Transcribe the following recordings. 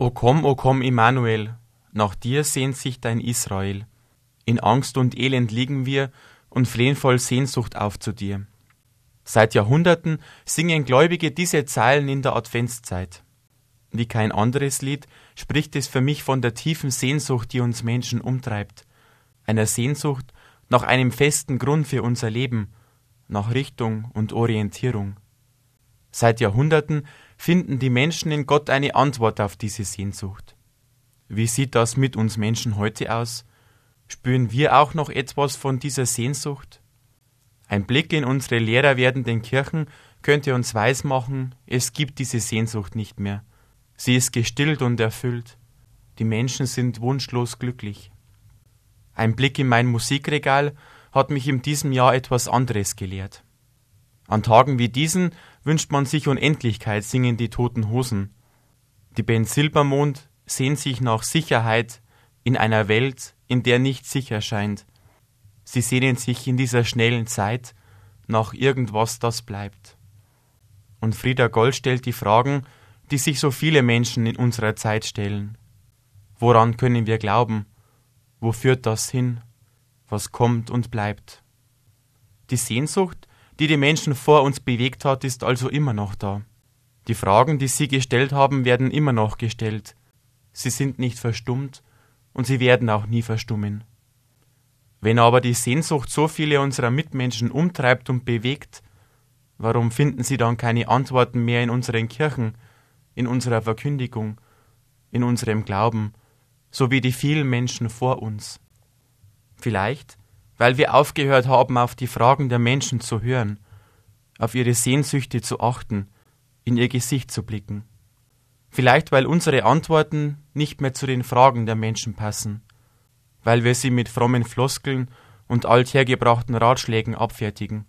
O komm, o komm, Immanuel, nach dir sehnt sich dein Israel. In Angst und Elend liegen wir und flehen voll Sehnsucht auf zu dir. Seit Jahrhunderten singen Gläubige diese Zeilen in der Adventszeit. Wie kein anderes Lied spricht es für mich von der tiefen Sehnsucht, die uns Menschen umtreibt, einer Sehnsucht nach einem festen Grund für unser Leben, nach Richtung und Orientierung. Seit Jahrhunderten finden die Menschen in Gott eine Antwort auf diese Sehnsucht. Wie sieht das mit uns Menschen heute aus? Spüren wir auch noch etwas von dieser Sehnsucht? Ein Blick in unsere leerer werdenden Kirchen könnte uns weismachen, es gibt diese Sehnsucht nicht mehr. Sie ist gestillt und erfüllt. Die Menschen sind wunschlos glücklich. Ein Blick in mein Musikregal hat mich in diesem Jahr etwas anderes gelehrt. An Tagen wie diesen wünscht man sich Unendlichkeit, singen die toten Hosen. Die Band Silbermond sehnt sich nach Sicherheit in einer Welt, in der nichts sicher scheint. Sie sehnen sich in dieser schnellen Zeit nach irgendwas, das bleibt. Und Frieda Gold stellt die Fragen, die sich so viele Menschen in unserer Zeit stellen. Woran können wir glauben? Wo führt das hin? Was kommt und bleibt? Die Sehnsucht, die die Menschen vor uns bewegt hat, ist also immer noch da. Die Fragen, die sie gestellt haben, werden immer noch gestellt. Sie sind nicht verstummt und sie werden auch nie verstummen. Wenn aber die Sehnsucht so viele unserer Mitmenschen umtreibt und bewegt, warum finden sie dann keine Antworten mehr in unseren Kirchen, in unserer Verkündigung, in unserem Glauben, so wie die vielen Menschen vor uns? Vielleicht, weil wir aufgehört haben, auf die Fragen der Menschen zu hören, auf ihre Sehnsüchte zu achten, in ihr Gesicht zu blicken. Vielleicht, weil unsere Antworten nicht mehr zu den Fragen der Menschen passen, weil wir sie mit frommen Floskeln und althergebrachten Ratschlägen abfertigen.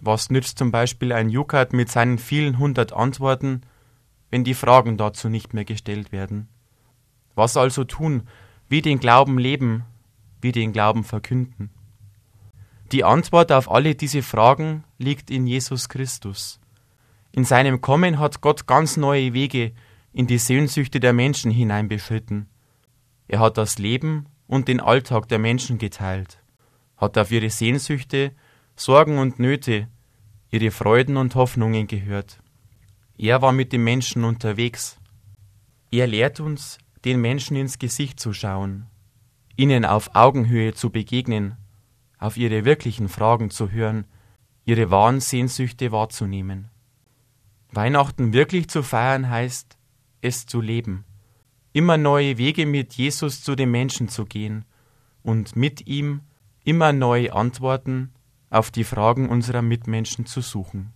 Was nützt zum Beispiel ein Jukat mit seinen vielen hundert Antworten, wenn die Fragen dazu nicht mehr gestellt werden? Was also tun, wie den Glauben leben, wie den Glauben verkünden? Die Antwort auf alle diese Fragen liegt in Jesus Christus. In seinem Kommen hat Gott ganz neue Wege in die Sehnsüchte der Menschen hineinbeschritten. Er hat das Leben und den Alltag der Menschen geteilt, hat auf ihre Sehnsüchte, Sorgen und Nöte, ihre Freuden und Hoffnungen gehört. Er war mit den Menschen unterwegs. Er lehrt uns, den Menschen ins Gesicht zu schauen, ihnen auf Augenhöhe zu begegnen auf ihre wirklichen Fragen zu hören, ihre wahren Sehnsüchte wahrzunehmen. Weihnachten wirklich zu feiern heißt, es zu leben, immer neue Wege mit Jesus zu den Menschen zu gehen und mit ihm immer neue Antworten auf die Fragen unserer Mitmenschen zu suchen.